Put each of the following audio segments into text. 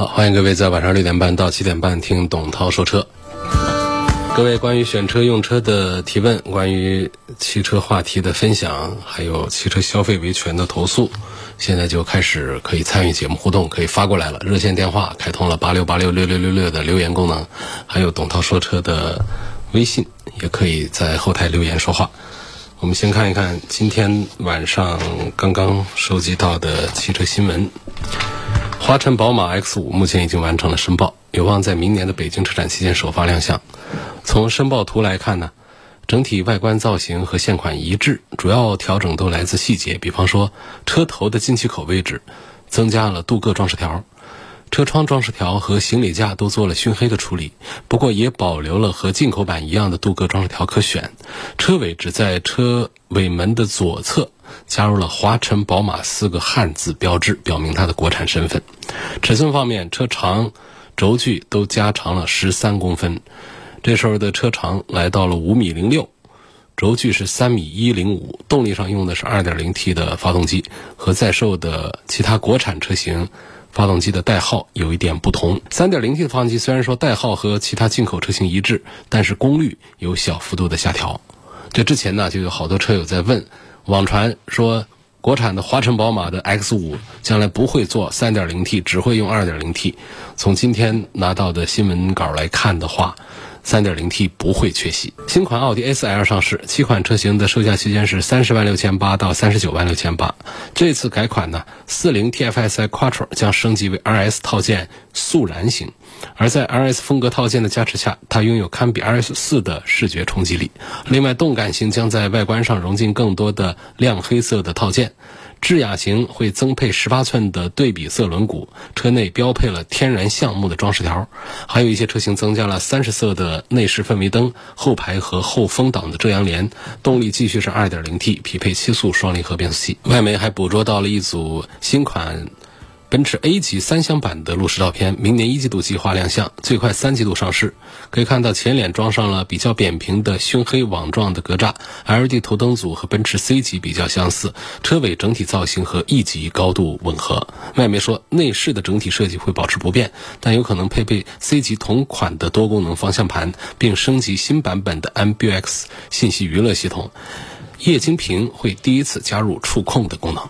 好，欢迎各位在晚上六点半到七点半听董涛说车。各位关于选车用车的提问，关于汽车话题的分享，还有汽车消费维权的投诉，现在就开始可以参与节目互动，可以发过来了。热线电话开通了八六八六六六六六的留言功能，还有董涛说车的微信，也可以在后台留言说话。我们先看一看今天晚上刚刚收集到的汽车新闻。华晨宝马 X 五目前已经完成了申报，有望在明年的北京车展期间首发亮相。从申报图来看呢，整体外观造型和现款一致，主要调整都来自细节，比方说车头的进气口位置增加了镀铬装饰条，车窗装饰条和行李架都做了熏黑的处理，不过也保留了和进口版一样的镀铬装饰条可选。车尾只在车尾门的左侧。加入了华晨宝马四个汉字标志，表明它的国产身份。尺寸方面，车长、轴距都加长了十三公分。这时候的车长来到了五米零六，轴距是三米一零五。动力上用的是二点零 T 的发动机，和在售的其他国产车型发动机的代号有一点不同。三点零 T 的发动机虽然说代号和其他进口车型一致，但是功率有小幅度的下调。这之前呢，就有好多车友在问。网传说，国产的华晨宝马的 X 五将来不会做 3.0T，只会用 2.0T。从今天拿到的新闻稿来看的话，3.0T 不会缺席。新款奥迪 A4L 上市，七款车型的售价区间是三十万六千八到三十九万六千八。这次改款呢，40 TFSI Quattro 将升级为 RS 套件速燃型。而在 RS 风格套件的加持下，它拥有堪比 RS 四的视觉冲击力。另外，动感型将在外观上融进更多的亮黑色的套件，智雅型会增配十八寸的对比色轮毂，车内标配了天然橡木的装饰条，还有一些车型增加了三十色的内饰氛围灯，后排和后风挡的遮阳帘。动力继续是 2.0T，匹配七速双离合变速器。外媒还捕捉到了一组新款。奔驰 A 级三厢版的路试照片，明年一季度计划亮相，最快三季度上市。可以看到前脸装上了比较扁平的熏黑网状的格栅，LED 头灯组和奔驰 C 级比较相似，车尾整体造型和 E 级高度吻合。外媒说内饰的整体设计会保持不变，但有可能配备 C 级同款的多功能方向盘，并升级新版本的 MBUX 信息娱乐系统。液晶屏会第一次加入触控的功能。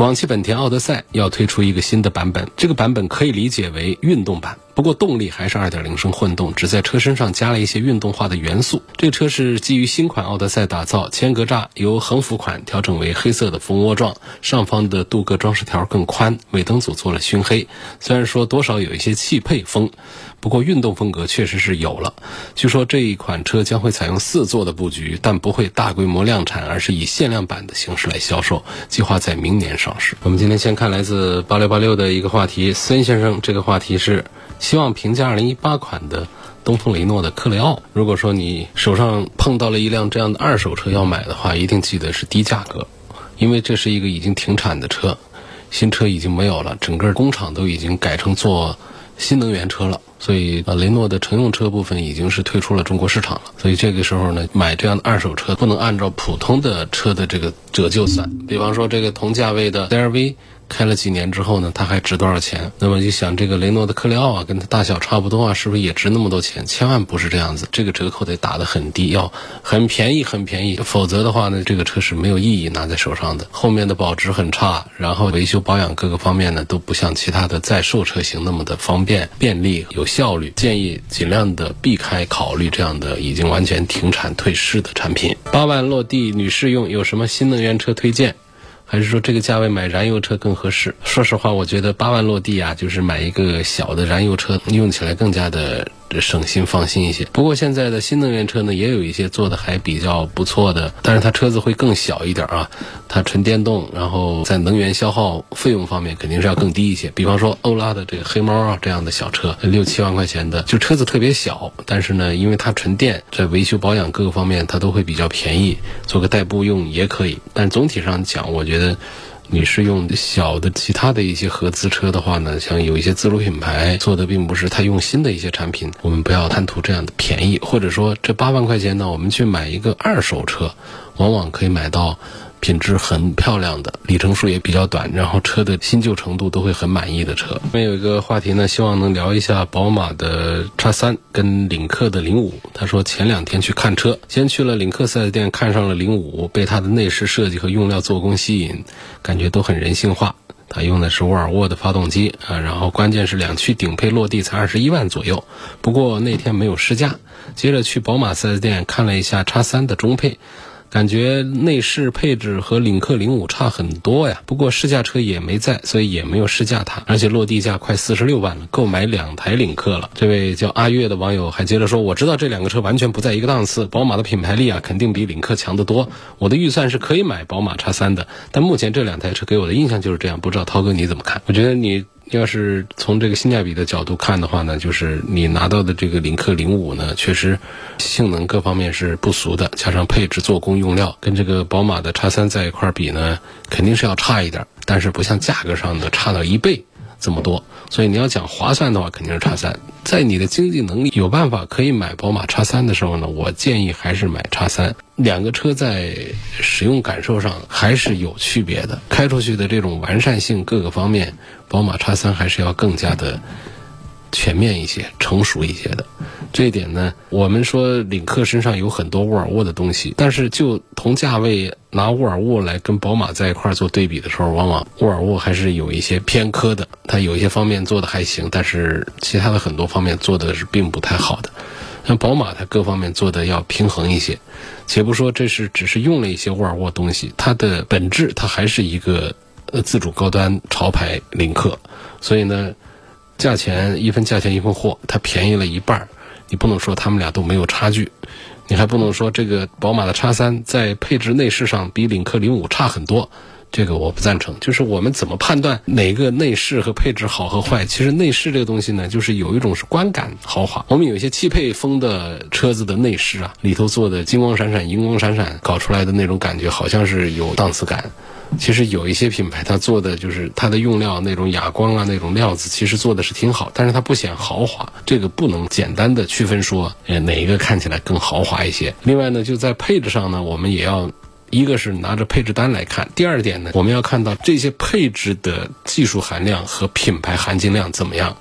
广汽本田奥德赛要推出一个新的版本，这个版本可以理解为运动版。不过动力还是2.0升混动，只在车身上加了一些运动化的元素。这车是基于新款奥德赛打造，前格栅由横幅款调整为黑色的蜂窝状，上方的镀铬装饰条更宽，尾灯组做了熏黑。虽然说多少有一些汽配风，不过运动风格确实是有了。据说这一款车将会采用四座的布局，但不会大规模量产，而是以限量版的形式来销售，计划在明年上市。我们今天先看来自八六八六的一个话题，孙先生，这个话题是。希望评价2018款的东风雷诺的克雷奥。如果说你手上碰到了一辆这样的二手车要买的话，一定记得是低价格，因为这是一个已经停产的车，新车已经没有了，整个工厂都已经改成做新能源车了，所以呃，雷诺的乘用车部分已经是退出了中国市场了。所以这个时候呢，买这样的二手车不能按照普通的车的这个折旧算，比方说这个同价位的 CR-V。开了几年之后呢，它还值多少钱？那么就想这个雷诺的克雷奥啊，跟它大小差不多啊，是不是也值那么多钱？千万不是这样子，这个折扣得打得很低，要很便宜很便宜，否则的话呢，这个车是没有意义拿在手上的。后面的保值很差，然后维修保养各个方面呢都不像其他的在售车型那么的方便、便利、有效率。建议尽量的避开考虑这样的已经完全停产退市的产品。八万落地女士用，有什么新能源车推荐？还是说这个价位买燃油车更合适？说实话，我觉得八万落地啊，就是买一个小的燃油车，用起来更加的这省心放心一些。不过现在的新能源车呢，也有一些做的还比较不错的，但是它车子会更小一点啊，它纯电动，然后在能源消耗费用方面肯定是要更低一些。比方说欧拉的这个黑猫啊这样的小车，六七万块钱的，就车子特别小，但是呢，因为它纯电，在维修保养各个方面它都会比较便宜，做个代步用也可以。但总体上讲，我觉得。你是用小的其他的一些合资车的话呢，像有一些自主品牌做的并不是太用心的一些产品，我们不要贪图这样的便宜，或者说这八万块钱呢，我们去买一个二手车，往往可以买到。品质很漂亮的，里程数也比较短，然后车的新旧程度都会很满意的车。我们有一个话题呢，希望能聊一下宝马的叉三跟领克的零五。他说前两天去看车，先去了领克四 S 店，看上了零五，被它的内饰设计和用料做工吸引，感觉都很人性化。它用的是沃尔沃的发动机啊，然后关键是两驱顶配落地才二十一万左右。不过那天没有试驾，接着去宝马四 S 店看了一下叉三的中配。感觉内饰配置和领克零五差很多呀，不过试驾车也没在，所以也没有试驾它。而且落地价快四十六万了，够买两台领克了。这位叫阿月的网友还接着说：“我知道这两个车完全不在一个档次，宝马的品牌力啊，肯定比领克强得多。我的预算是可以买宝马叉三的，但目前这两台车给我的印象就是这样。不知道涛哥你怎么看？我觉得你。”要是从这个性价比的角度看的话呢，就是你拿到的这个领克零五呢，确实性能各方面是不俗的，加上配置、做工、用料，跟这个宝马的叉三在一块比呢，肯定是要差一点，但是不像价格上的差了一倍。这么多，所以你要讲划算的话，肯定是叉三。在你的经济能力有办法可以买宝马叉三的时候呢，我建议还是买叉三。两个车在使用感受上还是有区别的，开出去的这种完善性各个方面，宝马叉三还是要更加的。全面一些、成熟一些的，这一点呢，我们说领克身上有很多沃尔沃的东西，但是就同价位拿沃尔沃来跟宝马在一块做对比的时候，往往沃尔沃还是有一些偏科的。它有一些方面做的还行，但是其他的很多方面做的是并不太好的。像宝马，它各方面做的要平衡一些。且不说这是只是用了一些沃尔沃东西，它的本质它还是一个呃自主高端潮牌领克，所以呢。价钱一分价钱一分货，它便宜了一半儿，你不能说他们俩都没有差距，你还不能说这个宝马的叉三在配置内饰上比领克零五差很多，这个我不赞成。就是我们怎么判断哪个内饰和配置好和坏？其实内饰这个东西呢，就是有一种是观感豪华。我们有一些汽配风的车子的内饰啊，里头做的金光闪闪、银光闪闪，搞出来的那种感觉好像是有档次感。其实有一些品牌，它做的就是它的用料那种哑光啊，那种料子，其实做的是挺好，但是它不显豪华。这个不能简单的区分说，呃，哪一个看起来更豪华一些。另外呢，就在配置上呢，我们也要，一个是拿着配置单来看，第二点呢，我们要看到这些配置的技术含量和品牌含金量怎么样，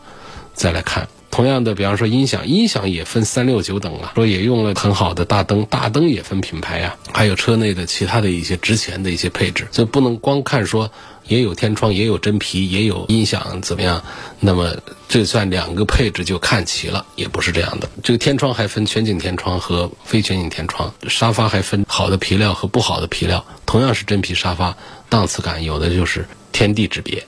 再来看。同样的，比方说音响，音响也分三六九等啊，说也用了很好的大灯，大灯也分品牌呀，还有车内的其他的一些值钱的一些配置，所以不能光看说也有天窗，也有真皮，也有音响怎么样，那么这算两个配置就看齐了，也不是这样的。这个天窗还分全景天窗和非全景天窗，沙发还分好的皮料和不好的皮料，同样是真皮沙发，档次感有的就是天地之别。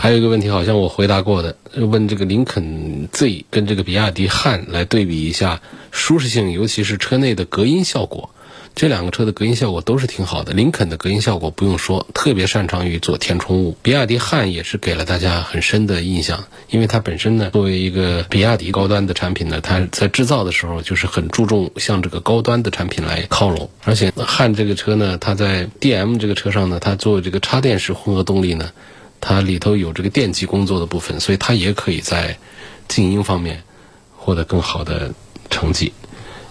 还有一个问题，好像我回答过的，问这个林肯 Z 跟这个比亚迪汉来对比一下舒适性，尤其是车内的隔音效果。这两个车的隔音效果都是挺好的。林肯的隔音效果不用说，特别擅长于做填充物。比亚迪汉也是给了大家很深的印象，因为它本身呢，作为一个比亚迪高端的产品呢，它在制造的时候就是很注重向这个高端的产品来靠拢。而且汉这个车呢，它在 DM 这个车上呢，它做这个插电式混合动力呢。它里头有这个电机工作的部分，所以它也可以在静音方面获得更好的成绩。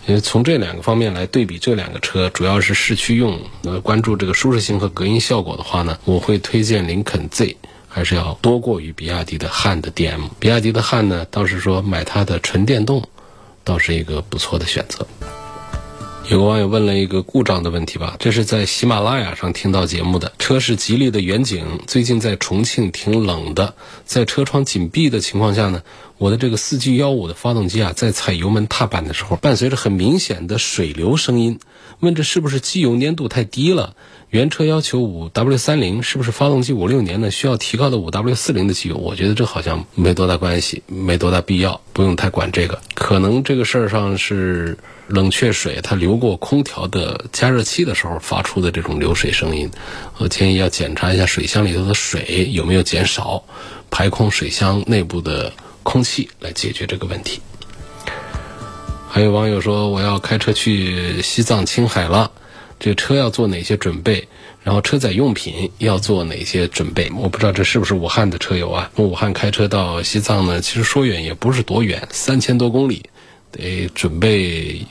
因为从这两个方面来对比这两个车，主要是市区用，呃，关注这个舒适性和隔音效果的话呢，我会推荐林肯 Z，还是要多过于比亚迪的汉的 DM。比亚迪的汉呢，倒是说买它的纯电动，倒是一个不错的选择。有个网友问了一个故障的问题吧，这是在喜马拉雅上听到节目的。车是吉利的远景，最近在重庆挺冷的，在车窗紧闭的情况下呢，我的这个四 G 幺五的发动机啊，在踩油门踏板的时候，伴随着很明显的水流声音。问这是不是机油粘度太低了？原车要求五 W 三零，是不是发动机五六年呢？需要提高到五 W 四零的机油？我觉得这好像没多大关系，没多大必要，不用太管这个。可能这个事儿上是冷却水它流过空调的加热器的时候发出的这种流水声音。我建议要检查一下水箱里头的水有没有减少，排空水箱内部的空气来解决这个问题。还有网友说，我要开车去西藏、青海了，这车要做哪些准备？然后车载用品要做哪些准备？我不知道这是不是武汉的车友啊？从武汉开车到西藏呢，其实说远也不是多远，三千多公里，得准备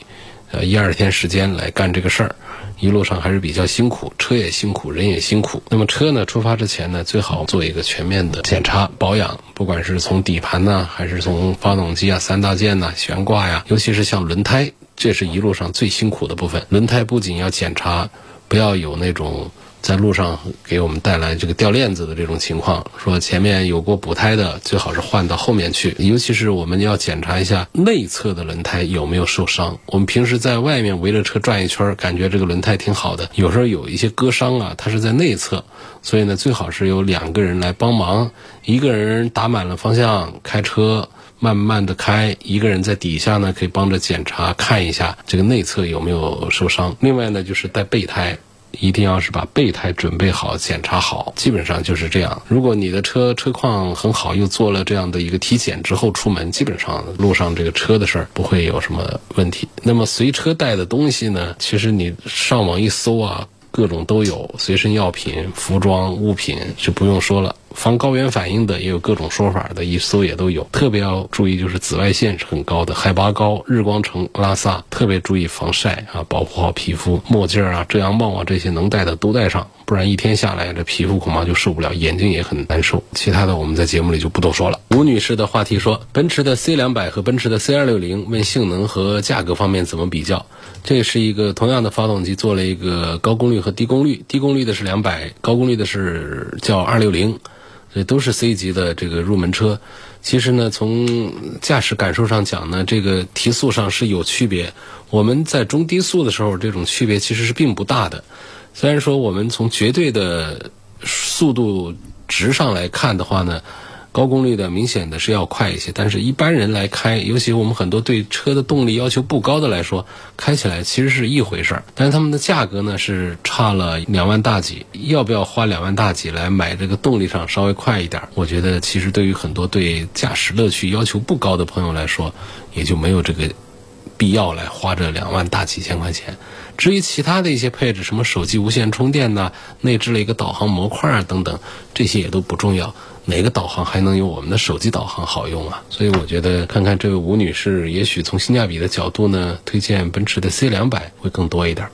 呃一二天时间来干这个事儿。一路上还是比较辛苦，车也辛苦，人也辛苦。那么车呢，出发之前呢，最好做一个全面的检查保养，不管是从底盘呢，还是从发动机啊、三大件呐、悬挂呀，尤其是像轮胎，这是一路上最辛苦的部分。轮胎不仅要检查，不要有那种。在路上给我们带来这个掉链子的这种情况，说前面有过补胎的，最好是换到后面去。尤其是我们要检查一下内侧的轮胎有没有受伤。我们平时在外面围着车转一圈，感觉这个轮胎挺好的，有时候有一些割伤啊，它是在内侧，所以呢，最好是有两个人来帮忙，一个人打满了方向开车，慢慢的开，一个人在底下呢可以帮着检查看一下这个内侧有没有受伤。另外呢，就是带备胎。一定要是把备胎准备好、检查好，基本上就是这样。如果你的车车况很好，又做了这样的一个体检之后出门，基本上路上这个车的事儿不会有什么问题。那么随车带的东西呢？其实你上网一搜啊，各种都有，随身药品、服装物品就不用说了。防高原反应的也有各种说法的，一搜也都有。特别要注意，就是紫外线是很高的，海拔高，日光城、拉萨，特别注意防晒啊，保护好皮肤。墨镜啊、遮阳帽啊这些能戴的都戴上，不然一天下来这皮肤恐怕就受不了，眼睛也很难受。其他的我们在节目里就不多说了。吴女士的话题说，奔驰的 C 两百和奔驰的 C 二六零，问性能和价格方面怎么比较？这是一个同样的发动机，做了一个高功率和低功率，低功率的是两百，高功率的是叫二六零。这都是 C 级的这个入门车，其实呢，从驾驶感受上讲呢，这个提速上是有区别。我们在中低速的时候，这种区别其实是并不大的。虽然说我们从绝对的速度值上来看的话呢。高功率的明显的是要快一些，但是一般人来开，尤其我们很多对车的动力要求不高的来说，开起来其实是一回事儿。但是他们的价格呢是差了两万大几，要不要花两万大几来买这个动力上稍微快一点？我觉得其实对于很多对驾驶乐趣要求不高的朋友来说，也就没有这个必要来花这两万大几千块钱。至于其他的一些配置，什么手机无线充电呐，内置了一个导航模块啊等等，这些也都不重要。哪个导航还能有我们的手机导航好用啊？所以我觉得，看看这位吴女士，也许从性价比的角度呢，推荐奔驰的 C 两百会更多一点。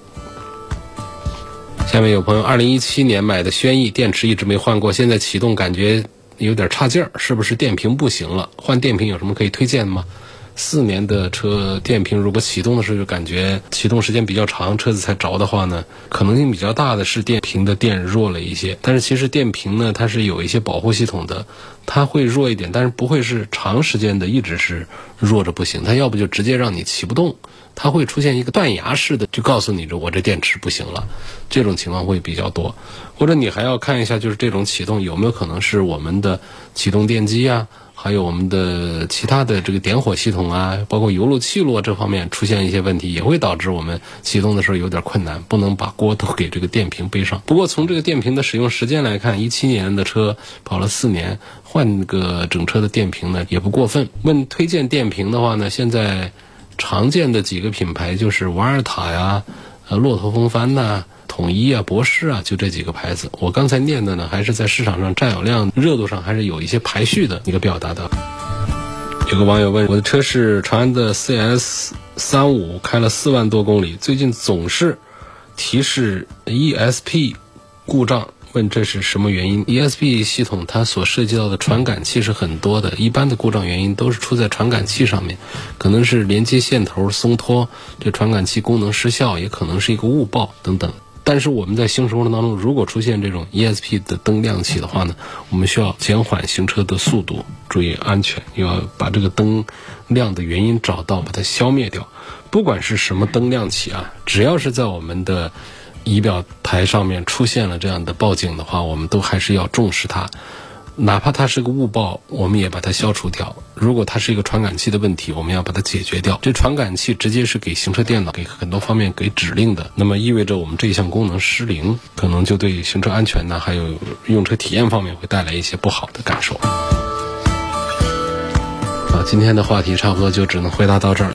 下面有朋友，二零一七年买的轩逸，电池一直没换过，现在启动感觉有点差劲儿，是不是电瓶不行了？换电瓶有什么可以推荐的吗？四年的车电瓶，如果启动的时候就感觉启动时间比较长，车子才着的话呢，可能性比较大的是电瓶的电弱了一些。但是其实电瓶呢，它是有一些保护系统的，它会弱一点，但是不会是长时间的一直是弱着不行。它要不就直接让你骑不动，它会出现一个断崖式的，就告诉你着我这电池不行了，这种情况会比较多。或者你还要看一下，就是这种启动有没有可能是我们的启动电机啊。还有我们的其他的这个点火系统啊，包括油路气路这方面出现一些问题，也会导致我们启动的时候有点困难，不能把锅都给这个电瓶背上。不过从这个电瓶的使用时间来看，一七年的车跑了四年，换个整车的电瓶呢也不过分。问推荐电瓶的话呢，现在常见的几个品牌就是瓦尔塔呀、呃骆驼风帆呐。统一啊，博士啊，就这几个牌子。我刚才念的呢，还是在市场上占有量、热度上还是有一些排序的一个表达的。有个网友问，我的车是长安的 CS 三五，开了四万多公里，最近总是提示 ESP 故障，问这是什么原因？ESP 系统它所涉及到的传感器是很多的，一般的故障原因都是出在传感器上面，可能是连接线头松脱，这传感器功能失效，也可能是一个误报等等。但是我们在行驶过程当中，如果出现这种 ESP 的灯亮起的话呢，我们需要减缓行车的速度，注意安全，要把这个灯亮的原因找到，把它消灭掉。不管是什么灯亮起啊，只要是在我们的仪表台上面出现了这样的报警的话，我们都还是要重视它。哪怕它是个误报，我们也把它消除掉。如果它是一个传感器的问题，我们要把它解决掉。这传感器直接是给行车电脑给很多方面给指令的，那么意味着我们这一项功能失灵，可能就对行车安全呢，还有用车体验方面会带来一些不好的感受。啊，今天的话题差不多就只能回答到这儿。